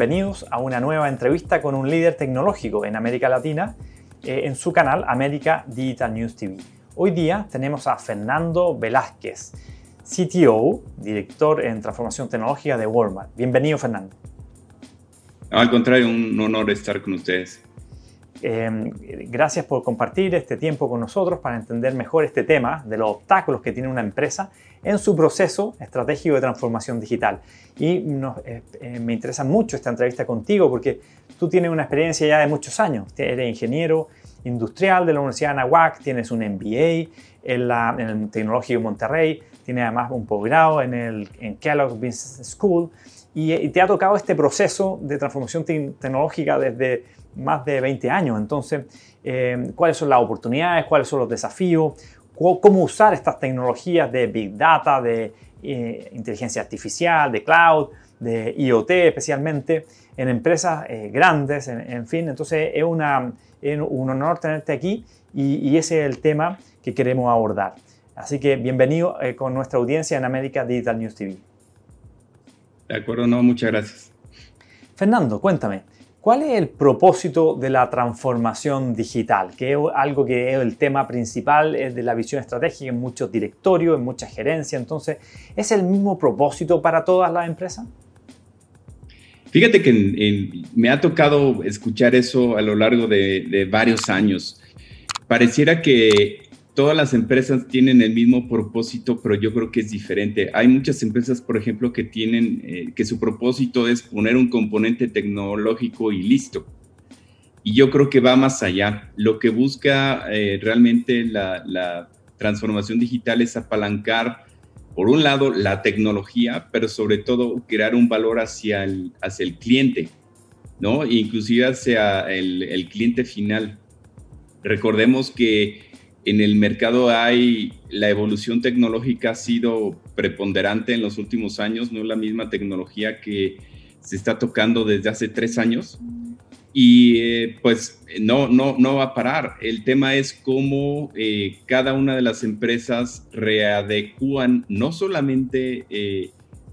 Bienvenidos a una nueva entrevista con un líder tecnológico en América Latina eh, en su canal América Digital News TV. Hoy día tenemos a Fernando Velázquez, CTO, director en transformación tecnológica de Walmart. Bienvenido, Fernando. Al contrario, un honor estar con ustedes. Em, gracias por compartir este tiempo con nosotros para entender mejor este tema de los obstáculos que tiene una empresa en su proceso estratégico de transformación digital. Y eh, eh, me interesa mucho esta entrevista contigo porque tú tienes una experiencia ya de muchos años. Eres ingeniero industrial de la Universidad de Anahuac, tienes un MBA en, la, el Tecnológico de Monterrey, tienes además un posgrado en, el, Kellogg Business School y te ha tocado este proceso de transformación tecnológica desde más de 20 años. Entonces, eh, ¿cuáles son las oportunidades? ¿Cuáles son los desafíos? ¿Cómo usar estas tecnologías de Big Data, de eh, inteligencia artificial, de cloud, de IoT especialmente, en empresas eh, grandes, en, fin? Entonces, es, una, un honor tenerte aquí y, ese es el tema que queremos abordar. Así que bienvenido con nuestra audiencia en América Digital News TV. De acuerdo, no, muchas gracias. Fernando, cuéntame, ¿Cuál es el propósito de la transformación digital? Que es algo que es el tema principal de la visión estratégica en muchos directorios, en muchas gerencias. Entonces, ¿es el mismo propósito para todas las empresas? Fíjate que me ha tocado escuchar eso a lo largo de varios años. Pareciera que todas las empresas tienen el mismo propósito, pero yo creo que es diferente. Hay muchas empresas, por ejemplo, que tienen eh, que su propósito es poner un componente tecnológico y listo. Y yo creo que va más allá. Lo que busca eh, realmente la, transformación digital es apalancar, por un lado, la tecnología, pero sobre todo crear un valor hacia el, hacia el cliente, ¿no? Inclusive hacia el, el cliente final. Recordemos que en el mercado hay, la evolución tecnológica ha sido preponderante en los últimos años, no es la misma tecnología que se está tocando desde hace tres años. Y eh, pues no, no, no va a parar. El tema es cómo eh, cada una de las empresas readecúan no solamente eh,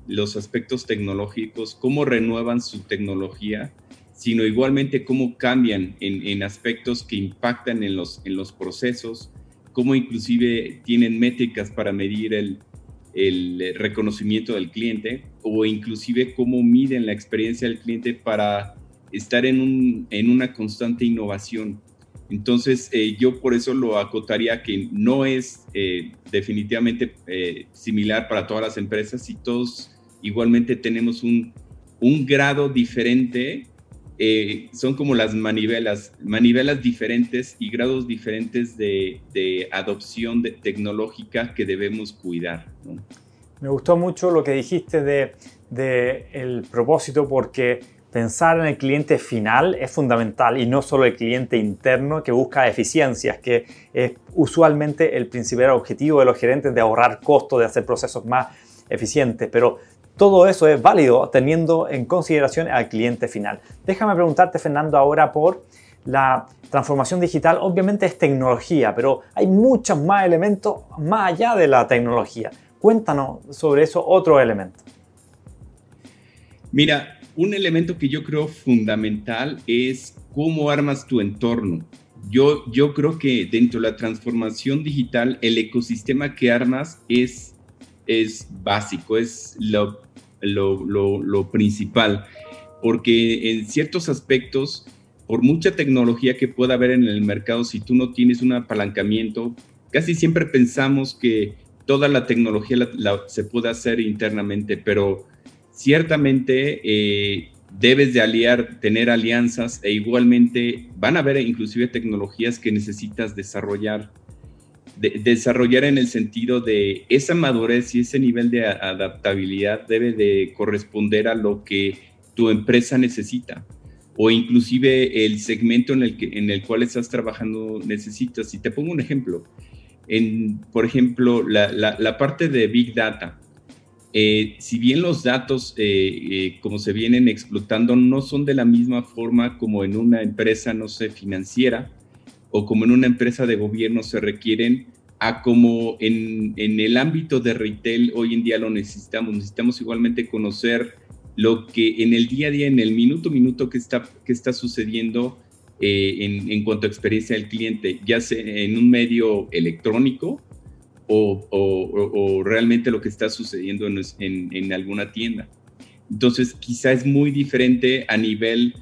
los aspectos tecnológicos, cómo renuevan su tecnología, sino igualmente cómo cambian en, aspectos que impactan en los, en los procesos, cómo inclusive tienen métricas para medir el, reconocimiento del cliente o inclusive cómo miden la experiencia del cliente para estar en, un, en una constante innovación. Entonces, eh, yo por eso lo acotaría que no es eh, definitivamente eh, similar para todas las empresas y todos igualmente tenemos un, un grado diferente eh, son como las manivelas, manivelas diferentes y grados diferentes de, adopción de, tecnológica que debemos cuidar. Me gustó mucho lo que dijiste de, el propósito porque pensar en el cliente final es fundamental y no solo el cliente interno que busca eficiencias, que es usualmente el principal objetivo de los gerentes de ahorrar costos, de hacer procesos más eficientes, pero todo eso es válido teniendo en consideración al cliente final. Déjame preguntarte, Fernando, ahora por la transformación digital. Obviamente es tecnología, pero hay muchos más elementos más allá de la tecnología. Cuéntanos sobre eso otro elemento. Mira, un elemento que yo creo fundamental es cómo armas tu entorno. Yo, yo creo que dentro de la transformación digital, el ecosistema que armas es, es básico, es lo lo, principal, porque en ciertos aspectos, por mucha tecnología que pueda haber en el mercado, si tú no tienes un apalancamiento, casi siempre pensamos que toda la tecnología se puede hacer internamente, pero ciertamente eh, debes de aliar, tener alianzas e igualmente van a haber inclusive tecnologías que necesitas desarrollar desarrollar en el sentido de esa madurez y ese nivel de adaptabilidad debe de corresponder a lo que tu empresa necesita o inclusive el segmento en el, que, en el cual estás trabajando necesitas. Y te pongo un ejemplo. En, por ejemplo, la, la, parte de Big Data. Eh, si bien los datos, eh, eh, como se vienen explotando, no son de la misma forma como en una empresa, no sé, financiera, o como en una empresa de gobierno se requieren a como en, el ámbito de retail hoy en día lo necesitamos. Necesitamos igualmente conocer lo que en el día a día, en el minuto a minuto que está, que está sucediendo eh, en, cuanto a experiencia del cliente, ya sea en un medio electrónico o, realmente lo que está sucediendo en, alguna tienda. Entonces, quizá es muy diferente a nivel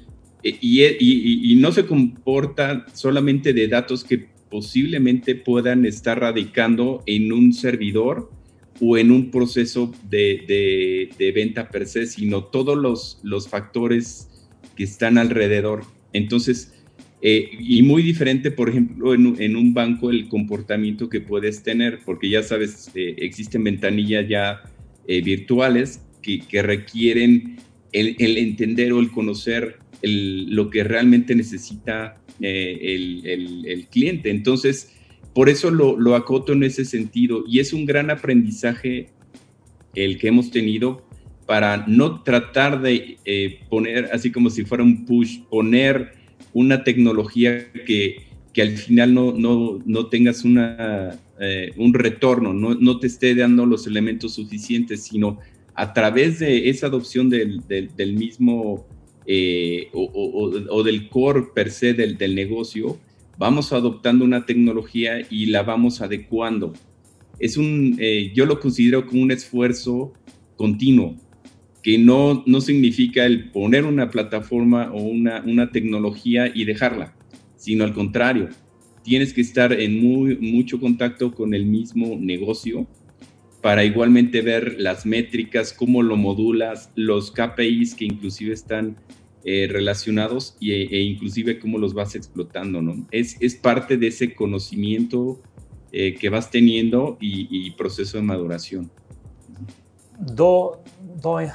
eh, y, no se comporta solamente de datos que posiblemente puedan estar radicando en un servidor o en un proceso de, venta per se, sino todos los, los factores que están alrededor. Entonces, eh, y muy diferente, por ejemplo, en, un banco el comportamiento que puedes tener, porque ya sabes, eh, existen ventanillas ya eh, virtuales que, requieren el, entender o el conocer lo que realmente necesita el, cliente. Entonces, por eso lo, acoto en ese sentido y es un gran aprendizaje el que hemos tenido para no tratar de poner, así como si fuera un push, poner una tecnología que, que al final no, no, no tengas una, eh, un retorno, no, no, te esté dando los elementos suficientes, sino a través de esa adopción del, del, mismo eh, o, del core per se del, del negocio, vamos adoptando una tecnología y la vamos adecuando. Es un, eh, yo lo considero como un esfuerzo continuo que no, no significa el poner una plataforma o una, una tecnología y dejarla, sino al contrario, tienes que estar en muy, mucho contacto con el mismo negocio para igualmente ver las métricas, cómo lo modulas, los KPIs que inclusive están eh, relacionados e, e, inclusive cómo los vas explotando, ¿no? Es, es parte de ese conocimiento eh, que vas teniendo y, y proceso de maduración dos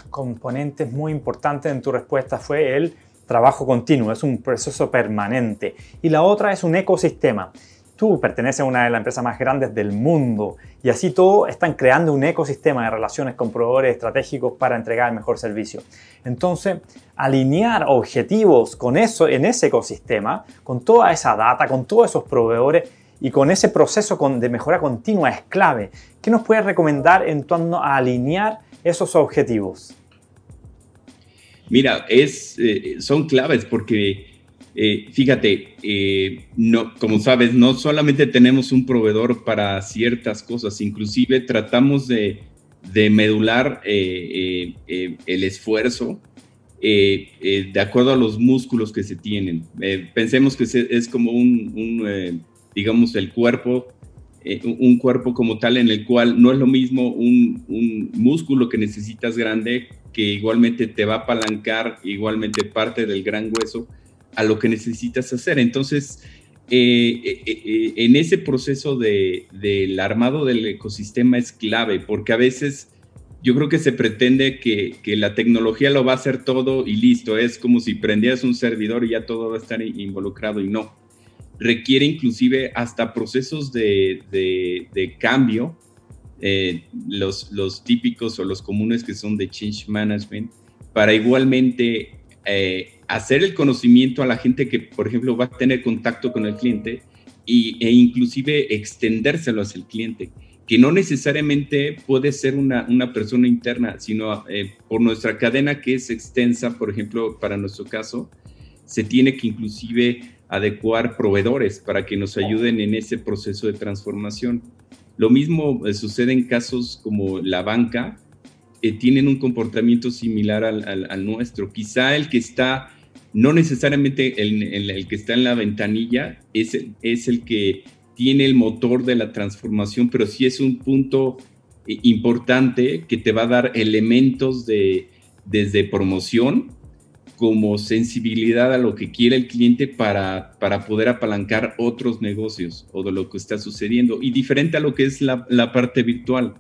componentes muy importantes en tu respuesta fue el trabajo continuo, es un proceso permanente. Y la otra es un ecosistema. Tú perteneces a una de las empresas más grandes del mundo y así todo están creando un ecosistema de relaciones con proveedores estratégicos para entregar el mejor servicio. Entonces, alinear objetivos con eso en ese ecosistema, con toda esa data, con todos esos proveedores, y con ese proceso de mejora continua es clave. ¿Qué nos puedes recomendar en torno a alinear esos objetivos? Mira, es, eh, son claves porque, eh, fíjate, eh, no, como sabes, no solamente tenemos un proveedor para ciertas cosas, inclusive tratamos de, medular el esfuerzo de acuerdo a los músculos que se tienen. pensemos que es como un digamos, el cuerpo, eh, un cuerpo como tal en el cual no es lo mismo un, músculo que necesitas grande que igualmente te va a apalancar igualmente parte del gran hueso a lo que necesitas hacer. Entonces, eh, eh, en ese proceso de, del armado del ecosistema es clave, porque a veces yo creo que se pretende que, que, la tecnología lo va a hacer todo y listo, es como si prendieras un servidor y ya todo va a estar involucrado y no requiere inclusive hasta procesos de, de, cambio, eh, los, los típicos o los comunes que son de change management, para igualmente eh, hacer el conocimiento a la gente que, por ejemplo, va a tener contacto con el cliente y, e inclusive extendérselo hacia el cliente, que no necesariamente puede ser una, una persona interna, sino eh, por nuestra cadena que es extensa, por ejemplo, para nuestro caso, se tiene que inclusive adecuar proveedores para que nos ayuden en ese proceso de transformación. Lo mismo eh, sucede en casos como la banca, que tienen un comportamiento similar al, nuestro. Quizá el que está, no necesariamente el, que está en la ventanilla, es, el que tiene el motor de la transformación, pero sí es un punto eh, importante que te va a dar elementos de, desde promoción como sensibilidad a lo que quiere el cliente para, para poder apalancar otros negocios o de lo que está sucediendo. Y diferente a lo que es la parte virtual,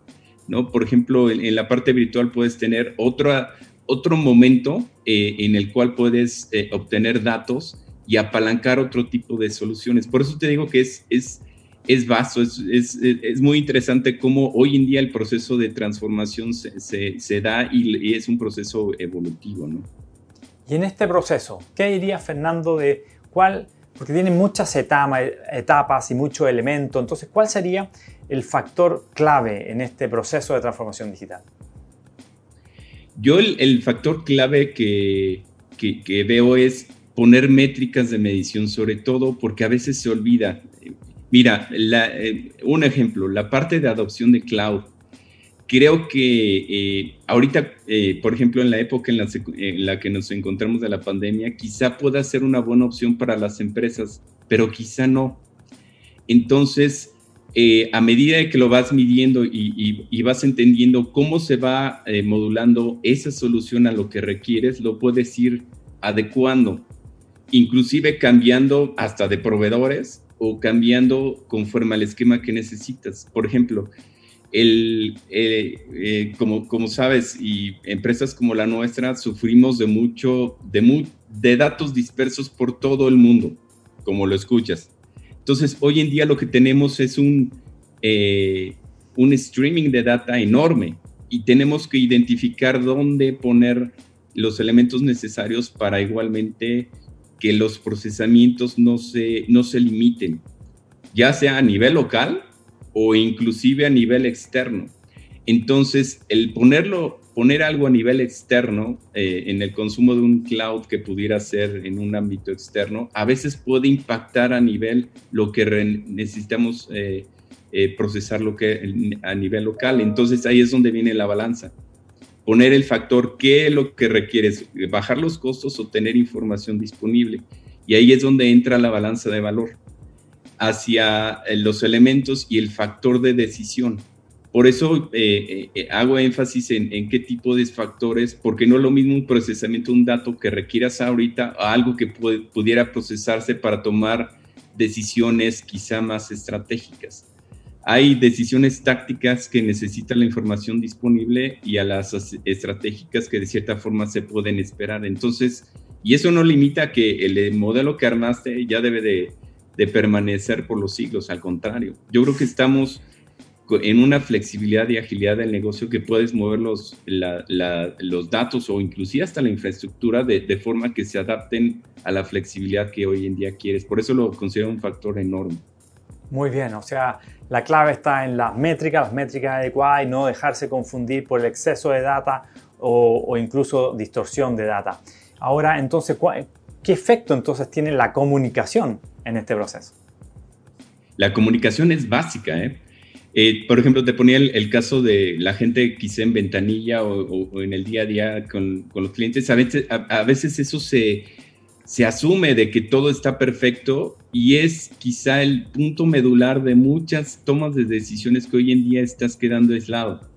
¿no? Por ejemplo, en, la parte virtual puedes tener otra, otro momento eh, en el cual puedes eh, obtener datos y apalancar otro tipo de soluciones. Por eso te digo que es, es, es vasto, es, es, es muy interesante cómo hoy en día el proceso de transformación se, se, se da y, y es un proceso evolutivo, ¿no? Y en este proceso, ¿qué diría Fernando de cuál, porque tiene muchas etapas y muchos elementos, entonces, ¿cuál sería el factor clave en este proceso de transformación digital? Yo el, factor clave que, que, veo es poner métricas de medición, sobre todo porque a veces se olvida. Mira, eh, un ejemplo, la parte de adopción de cloud. Creo que eh, ahorita, eh, por ejemplo, en la época en la, en la, que nos encontramos de la pandemia, quizá pueda ser una buena opción para las empresas, pero quizá no. Entonces, eh, a medida que lo vas midiendo y, vas entendiendo cómo se va eh, modulando esa solución a lo que requieres, lo puedes ir adecuando, inclusive cambiando hasta de proveedores o cambiando conforme al esquema que necesitas. Por ejemplo, el, eh, como, sabes, y empresas como la nuestra sufrimos de mucho, de datos dispersos por todo el mundo, como lo escuchas entonces, hoy en día lo que tenemos es un, eh, un streaming de data enorme y tenemos que identificar dónde poner los elementos necesarios para igualmente que los procesamientos no se, no se limiten, ya sea a nivel local o inclusive a nivel externo. Entonces, el ponerlo poner algo a nivel externo eh, en el consumo de un cloud que pudiera ser en un ámbito externo, a veces puede impactar a nivel lo que necesitamos eh, eh, procesar lo que a nivel local. Entonces ahí es donde viene la balanza. Poner el factor qué es lo que requieres, bajar los costos o tener información disponible. Y ahí es donde entra la balanza de valor hacia los elementos y el factor de decisión por eso eh, eh, hago énfasis en, qué tipo de factores, porque no es lo mismo un procesamiento de un dato que requieras ahorita a algo que pudiera procesarse para tomar decisiones quizá más estratégicas. Hay decisiones tácticas que necesitan la información disponible y a las estratégicas que de cierta forma se pueden esperar. Entonces, y eso no limita que el modelo que armaste ya debe de, de permanecer por los siglos, al contrario. Yo creo que estamos en una flexibilidad y agilidad del negocio que puedes mover los, los datos o inclusive hasta la infraestructura de, de, forma que se adapten a la flexibilidad que hoy en día quieres. Por eso lo considero un factor enorme. Muy bien, o sea, la clave está en las métricas, las métricas adecuadas y no dejarse confundir por el exceso de data o, o incluso distorsión de data. Ahora, entonces, ¿qué efecto entonces tiene la comunicación en este proceso? La comunicación es básica, ¿eh? Eh, por ejemplo, te ponía el, caso de la gente quizá en ventanilla o, en el día a día con, los clientes. A veces, a, veces eso se, se, asume de que todo está perfecto y es quizá el punto medular de muchas tomas de decisiones que hoy en día estás quedando aislado.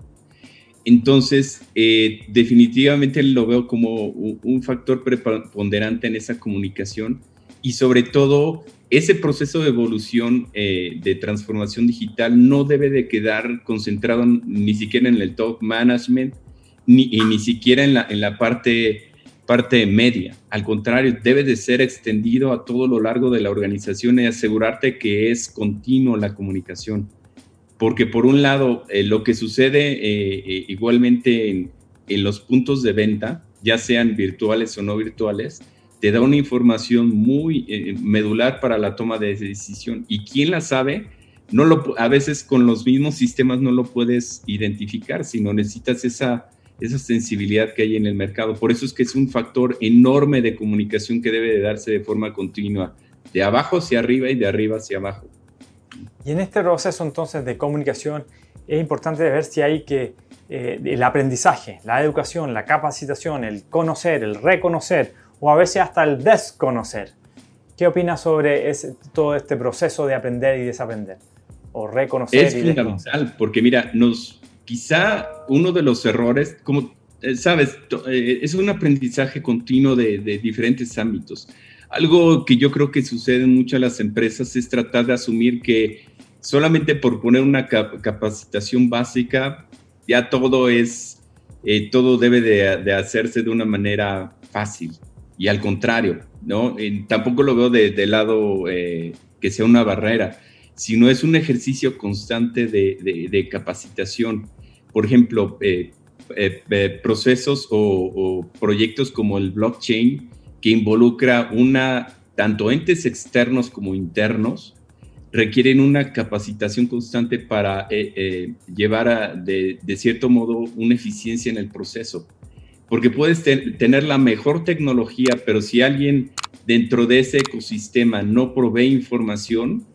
Entonces, eh, definitivamente lo veo como un factor preponderante en esa comunicación y sobre todo ese proceso de evolución eh, de transformación digital no debe de quedar concentrado ni siquiera en el top management ni, ni siquiera en la, en la parte, parte media. Al contrario, debe de ser extendido a todo lo largo de la organización y asegurarte que es continuo la comunicación. Porque por un lado, eh, lo que sucede eh, igualmente en, en los puntos de venta, ya sean virtuales o no virtuales, te da una información muy eh, medular para la toma de decisión. Y quién la sabe, no lo, a veces con los mismos sistemas no lo puedes identificar, sino necesitas esa, esa sensibilidad que hay en el mercado. Por eso es que es un factor enorme de comunicación que debe de darse de forma continua, de abajo hacia arriba y de arriba hacia abajo. Y en este proceso entonces de comunicación es importante ver si hay que eh, el aprendizaje, la educación, la capacitación, el conocer, el reconocer, o a veces hasta el desconocer. ¿Qué opinas sobre todo este proceso de aprender y desaprender? O reconocer es fundamental, porque mira, nos, quizá uno de los errores, como eh, sabes, eh, es un aprendizaje continuo de, diferentes ámbitos. Algo que yo creo que sucede en muchas de las empresas es tratar de asumir que solamente por poner una capacitación básica, ya todo es, eh, todo debe de, de hacerse de una manera fácil y al contrario, ¿no? tampoco lo veo de lado eh, que sea una barrera, sino es un ejercicio constante de, capacitación. Por ejemplo, eh, eh, procesos o, proyectos como el blockchain, que involucra una, tanto entes externos como internos, requieren una capacitación constante para llevar a, de, de cierto modo una eficiencia en el proceso porque puedes tener la mejor tecnología, pero si alguien dentro de ese ecosistema no provee información,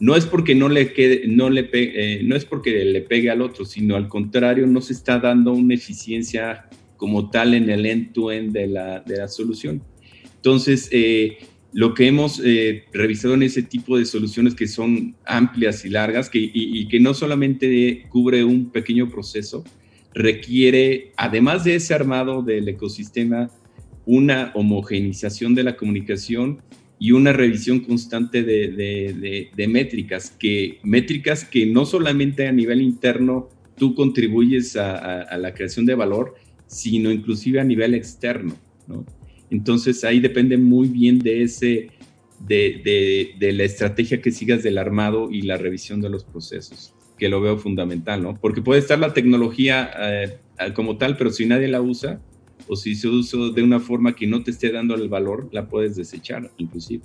no es porque no le quede, no le eh, no es porque le pegue al otro, sino al contrario, no se está dando una eficiencia como tal en el end-to-end de, la, de la solución. Entonces, eh, lo que hemos eh, revisado en ese tipo de soluciones que son amplias y largas que, y, que no solamente cubre un pequeño proceso, requiere, además de ese armado del ecosistema, una homogenización de la comunicación y una revisión constante de, de, métricas, que, métricas que no solamente a nivel interno tú contribuyes a, a, la creación de valor, sino inclusive a nivel externo. ¿no? Entonces ahí depende muy bien de ese, de, la estrategia que sigas del armado y la revisión de los procesos, que lo veo fundamental, ¿no? Porque puede estar la tecnología eh, como tal, pero si nadie la usa o si se usa de una forma que no te esté dando el valor, la puedes desechar inclusive.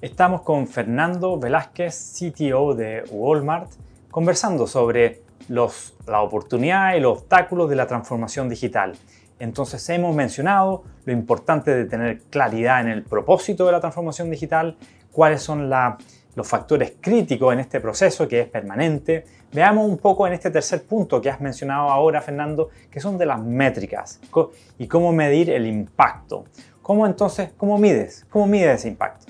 Estamos con Fernando Velázquez, CTO de Walmart, conversando sobre los, la oportunidad y los obstáculos de la transformación digital. Entonces hemos mencionado lo importante de tener claridad en el propósito de la transformación digital, cuáles son los factores críticos en este proceso que es permanente. Veamos un poco en este tercer punto que has mencionado ahora, Fernando, que son de las métricas y cómo medir el impacto. ¿Cómo entonces, cómo mides? ¿Cómo mides ese impacto?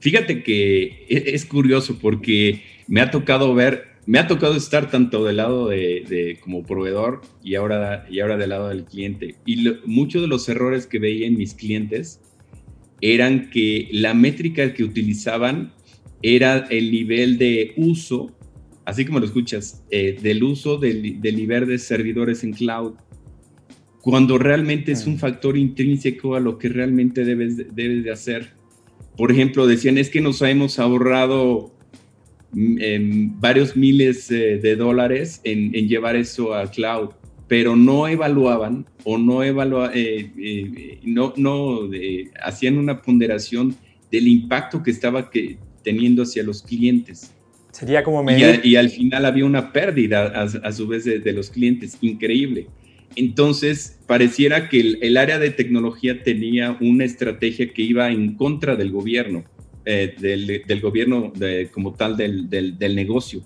Fíjate que e-, es curioso porque me ha tocado ver me ha tocado estar tanto del lado de, como proveedor y ahora, y ahora del lado del cliente. Y muchos de los errores que veía en mis clientes eran que la métrica que utilizaban era el nivel de uso, así como lo escuchas, eh, del uso del, nivel de servidores en cloud, cuando realmente es un mm. factor intrínseco a lo que realmente debes, debes de hacer. Por ejemplo, decían, es que nos hemos ahorrado varios miles eh, de dólares en, llevar eso a cloud, pero no evaluaban o no, evalua, eh, eh, no, no hacían una ponderación del impacto que estaba que, teniendo hacia los clientes. Sería como medir... y, al final había una pérdida a, su vez de, los clientes, increíble. Entonces, pareciera que el, el, área de tecnología tenía una estrategia que iba en contra del gobierno eh, del, gobierno como tal del, negocio.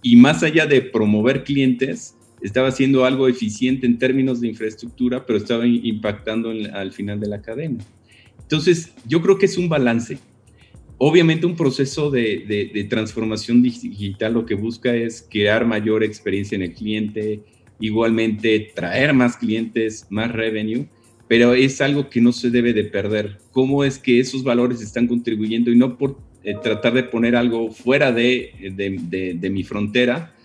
Y más allá de promover clientes, estaba haciendo algo eficiente en términos de infraestructura, pero estaba impactando al final de la cadena. Entonces, yo creo que es un balance. Obviamente un proceso de, de, transformación digital lo que busca es crear mayor experiencia en el cliente, igualmente traer más clientes, más revenue, pero es algo que no se debe de perder. ¿Cómo es que esos valores están contribuyendo y no por eh, tratar de poner algo fuera de, de, mi frontera,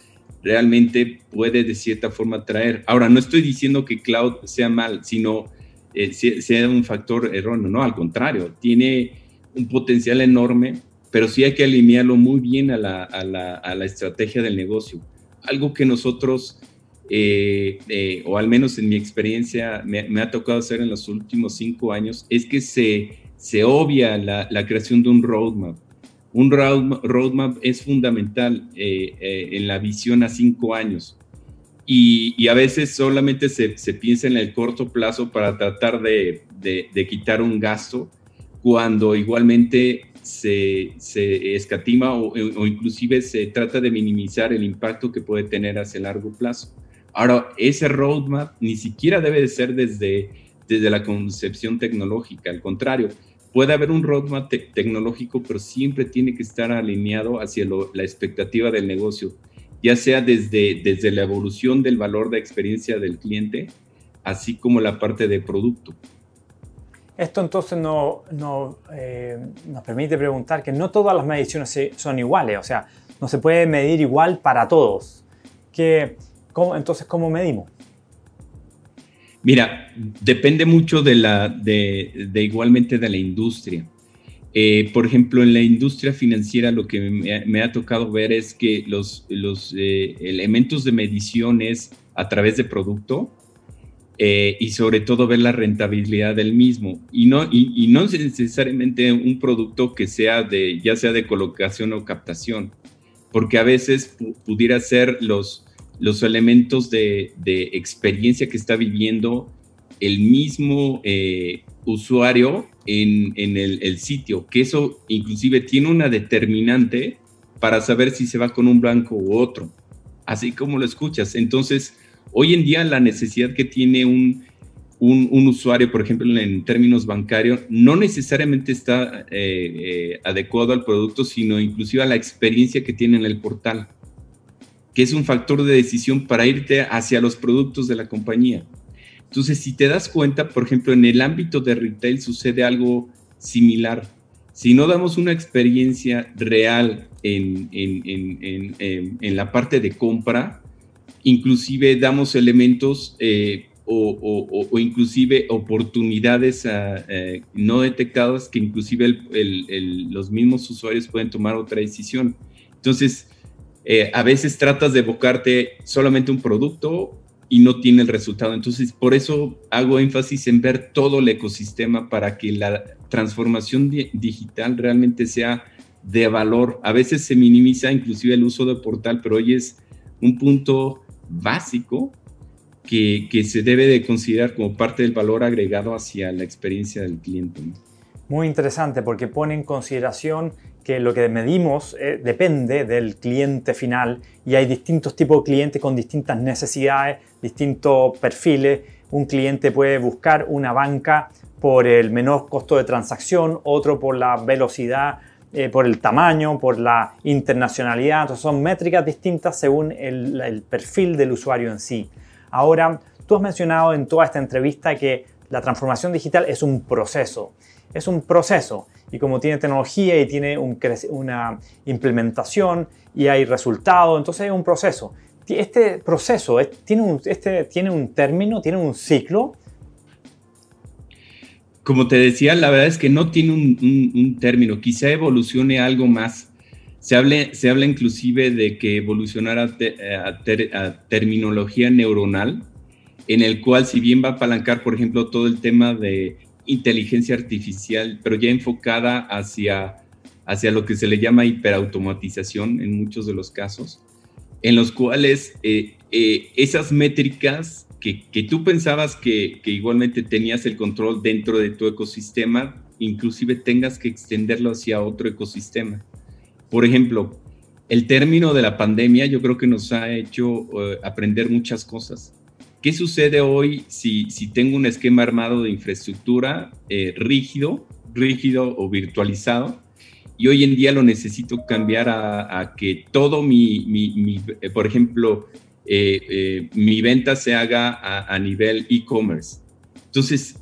realmente puede de cierta forma traer. Ahora, no estoy diciendo que cloud sea mal, sino eh, sea un factor erróneo, no, al contrario, tiene un potencial enorme, pero sí hay que alinearlo muy bien a la, a la, a la estrategia del negocio. Algo que nosotros eh, eh, o al menos en mi experiencia me, ha tocado hacer en los últimos cinco años, es que se, se obvia la, creación de un roadmap. Un roadmap, es fundamental eh, en la visión a cinco años. Y, a veces solamente se, piensa en el corto plazo para tratar de, quitar un gasto, cuando igualmente se, escatima o, o, inclusive se trata de minimizar el impacto que puede tener hacia largo plazo. Ahora, ese roadmap ni siquiera debe de ser desde, desde la concepción tecnológica, al contrario, puede haber un roadmap tecnológico, pero siempre tiene que estar alineado hacia la expectativa del negocio, ya sea desde, desde la evolución del valor de experiencia del cliente, así como la parte de producto. Esto entonces no, eh, nos permite preguntar que no todas las mediciones son iguales, o sea, no se puede medir igual para todos. Que entonces, ¿cómo medimos? Mira, depende mucho de la, igualmente de la industria. Eh, por ejemplo, en la industria financiera lo que me, ha tocado ver es que los, eh, elementos de medición es a través de producto eh, y sobre todo ver la rentabilidad del mismo y no, y, no necesariamente un producto que sea de, ya sea de colocación o captación, porque a veces pudiera ser los, los elementos de, experiencia que está viviendo el mismo eh, usuario en, el, sitio, que eso inclusive tiene una determinante para saber si se va con un blanco u otro, así como lo escuchas. Entonces, hoy en día la necesidad que tiene un, un, usuario, por ejemplo, en términos bancarios, no necesariamente está eh, eh, adecuado al producto, sino inclusive a la experiencia que tiene en el portal, que es un factor de decisión para irte hacia los productos de la compañía. Entonces, si te das cuenta, por ejemplo, en el ámbito de retail sucede algo similar. Si no damos una experiencia real en, la parte de compra, inclusive damos elementos eh, o, inclusive oportunidades ah, eh, no detectadas que inclusive los mismos usuarios pueden tomar otra decisión. Entonces, eh, a veces tratas de evocarte solamente un producto y no tiene el resultado. Entonces, por eso hago énfasis en ver todo el ecosistema para que la transformación digital realmente sea de valor. A veces se minimiza inclusive el uso de portal, pero hoy es un punto básico que, se debe de considerar como parte del valor agregado hacia la experiencia del cliente. Muy interesante porque pone en consideración que lo que medimos eh, depende del cliente final y hay distintos tipos de clientes con distintas necesidades, distintos perfiles. Un cliente puede buscar una banca por el menor costo de transacción, otro por la velocidad, eh, por el tamaño, por la internacionalidad. Entonces son métricas distintas según el, el perfil del usuario en sí. Ahora, tú has mencionado en toda esta entrevista que la transformación digital es un proceso. Es un proceso y como tiene tecnología y tiene una implementación y hay resultados, entonces es un proceso. Este proceso tiene, un, este, tiene un término, tiene un ciclo. Como te decía, la verdad es que no tiene un, término, quizá evolucione algo más. Se, hable, se habla inclusive de que evolucionara a, terminología neuronal, en el cual si bien va a apalancar, por ejemplo, todo el tema de inteligencia artificial, pero ya enfocada hacia, hacia lo que se le llama hiperautomatización en muchos de los casos, en los cuales eh, eh, esas métricas que, que tú pensabas que, igualmente tenías el control dentro de tu ecosistema, inclusive tengas que extenderlo hacia otro ecosistema. Por ejemplo, el término de la pandemia yo creo que nos ha hecho eh, aprender muchas cosas. ¿Qué sucede hoy si, si tengo un esquema armado de infraestructura eh, rígido, rígido o virtualizado? Y hoy en día lo necesito cambiar a, que todo mi, mi, eh, por ejemplo, eh, mi venta se haga a, a nivel e-commerce. Entonces,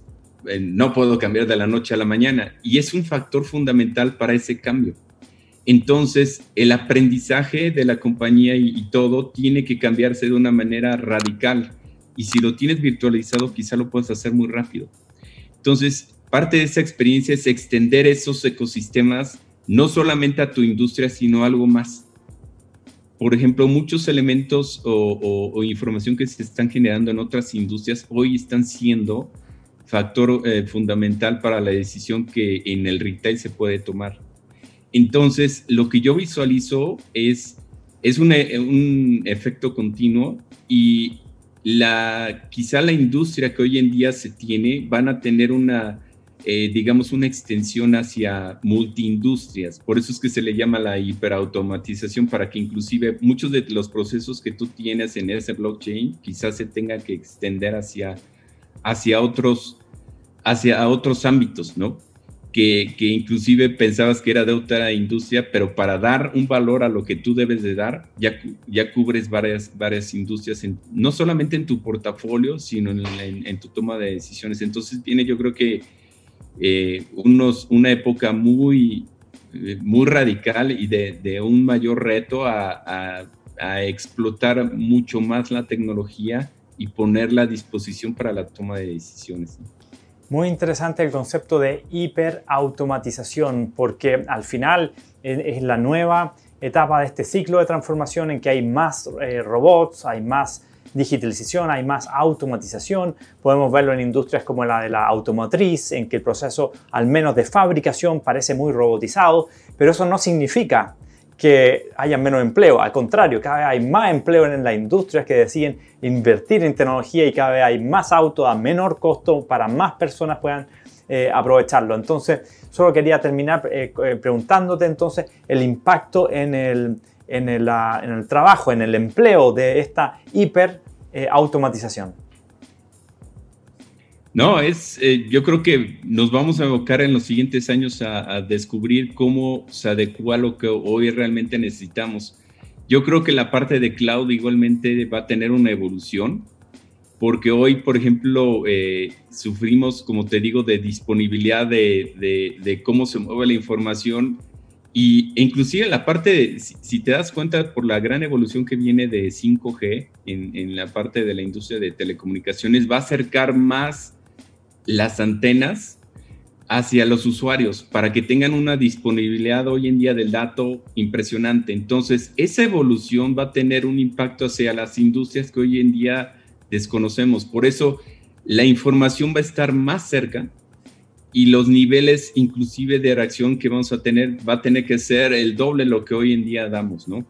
no puedo cambiar de la noche a la mañana y es un factor fundamental para ese cambio. Entonces, el aprendizaje de la compañía y, y, todo tiene que cambiarse de una manera radical y si lo tienes virtualizado quizá lo puedes hacer muy rápido. Entonces, parte de esa experiencia es extender esos ecosistemas no solamente a tu industria, sino algo más. Por ejemplo, muchos elementos o, información que se están generando en otras industrias hoy están siendo factor eh, fundamental para la decisión que en el retail se puede tomar. Entonces, lo que yo visualizo es, es un, un efecto continuo y la, quizá la industria que hoy en día se tiene van a tener una, eh, digamos, una extensión hacia multiindustrias. Por eso es que se le llama la hiperautomatización, para que inclusive muchos de los procesos que tú tienes en ese blockchain quizás se tengan que extender hacia, hacia, otros, hacia otros ámbitos, ¿no? Que, inclusive pensabas que era de otra industria, pero para dar un valor a lo que tú debes de dar, ya, ya cubres varias, varias industrias, no solamente en tu portafolio, sino en, tu toma de decisiones. Entonces viene yo creo que eh, unos, una época muy, eh, muy radical y de, un mayor reto a, a explotar mucho más la tecnología y ponerla a disposición para la toma de decisiones. Muy interesante el concepto de hiperautomatización porque al final es la nueva etapa de este ciclo de transformación en que hay más eh, robots, hay más digitalización, hay más automatización. Podemos verlo en industrias como la de la automotriz, en que el proceso, al menos de fabricación, parece muy robotizado, pero eso no significa que haya menos empleo. Al contrario, cada vez hay más empleo en las industrias que deciden invertir en tecnología y cada vez hay más autos a menor costo para más personas puedan eh, aprovecharlo. Entonces, solo quería terminar eh, eh, preguntándote entonces el impacto en el, en el, en el trabajo, en el empleo de esta hiper automatización. No, es, yo creo que nos vamos a evocar en los siguientes años a, descubrir cómo se adecua lo que hoy realmente necesitamos. Yo creo que la parte de cloud igualmente va a tener una evolución porque hoy, por ejemplo, eh, sufrimos, como te digo, de disponibilidad de, cómo se mueve la información y e inclusive la parte, si, te das cuenta por la gran evolución que viene de 5G en, en, la parte de la industria de telecomunicaciones, va a acercar más las antenas hacia los usuarios para que tengan una disponibilidad hoy en día del dato impresionante. Entonces, esa evolución va a tener un impacto hacia las industrias que hoy en día desconocemos. Por eso la información va a estar más cerca y los niveles inclusive de reacción que vamos a tener va a tener que ser el doble lo que hoy en día damos, ¿no?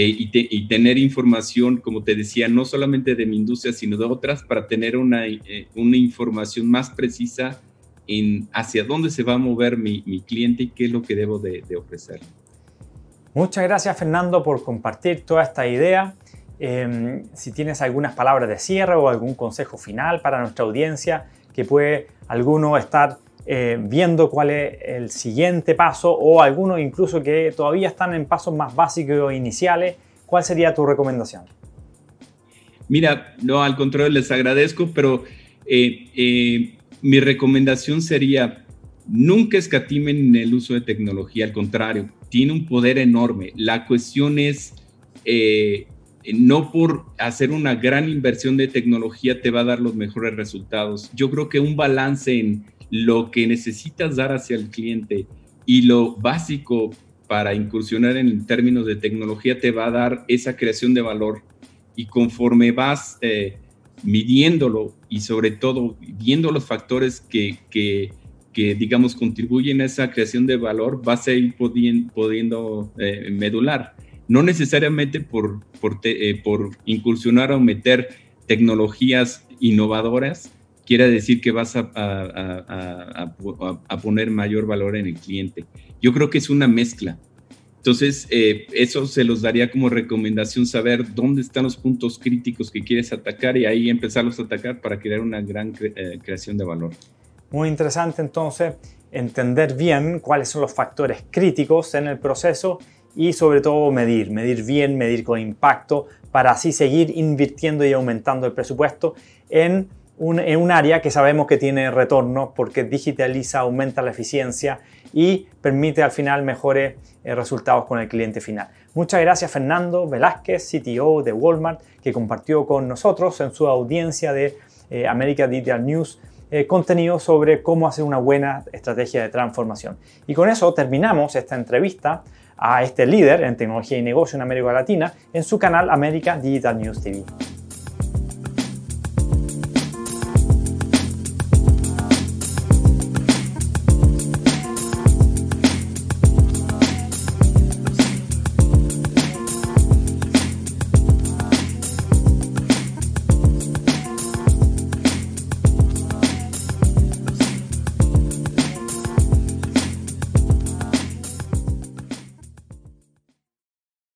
Eh, y, tener información, como te decía, no solamente de mi industria, sino de otras, para tener una, eh, una información más precisa en hacia dónde se va a mover mi, cliente y qué es lo que debo de, de ofrecer. Muchas gracias Fernando por compartir toda esta idea. Em, si tienes algunas palabras de cierre o algún consejo final para nuestra audiencia que puede alguno estar eh, viendo cuál es el siguiente paso o algunos incluso que todavía están en pasos más básicos o iniciales, ¿cuál sería tu recomendación? Mira, no, al contrario, les agradezco, pero eh, eh, mi recomendación sería, nunca escatimen en el uso de tecnología, al contrario, tiene un poder enorme. La cuestión es no por hacer una gran inversión de tecnología te va a dar los mejores resultados. Yo creo que un balance en lo que necesitas dar hacia el cliente y lo básico para incursionar en términos de tecnología te va a dar esa creación de valor. Y conforme vas eh, midiéndolo y sobre todo viendo los factores que, que, digamos, contribuyen a esa creación de valor, vas a ir pudiendo, eh, medular no necesariamente por, eh, por, incursionar o meter tecnologías innovadoras, quiere decir que vas a, poner mayor valor en el cliente. Yo creo que es una mezcla. Entonces, eh, eso se los daría como recomendación, saber dónde están los puntos críticos que quieres atacar y ahí empezarlos a atacar para crear una gran eh, creación de valor. Muy interesante entonces entender bien cuáles son los factores críticos en el proceso y sobre todo medir, medir bien, medir con impacto para así seguir invirtiendo y aumentando el presupuesto en un, en un área que sabemos que tiene retorno porque digitaliza, aumenta la eficiencia y permite al final mejores eh, resultados con el cliente final. Muchas gracias Fernando Velázquez, CTO de Walmart, que compartió con nosotros en su audiencia de eh, America Digital News eh, contenido sobre cómo hacer una buena estrategia de transformación. Y con eso terminamos esta entrevista a este líder en tecnología y negocio en América Latina en su canal América Digital News TV.